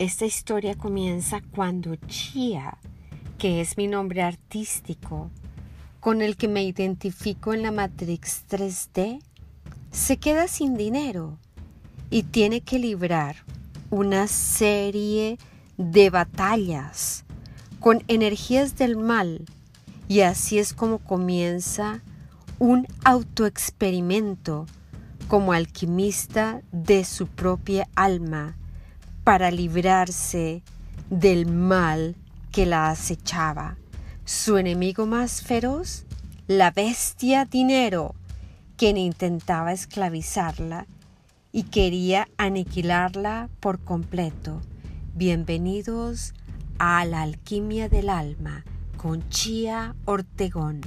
Esta historia comienza cuando Chia, que es mi nombre artístico, con el que me identifico en la Matrix 3D, se queda sin dinero y tiene que librar una serie de batallas con energías del mal. Y así es como comienza un autoexperimento como alquimista de su propia alma para librarse del mal que la acechaba. Su enemigo más feroz, la bestia dinero, quien intentaba esclavizarla y quería aniquilarla por completo. Bienvenidos a la alquimia del alma con Chía Ortegón.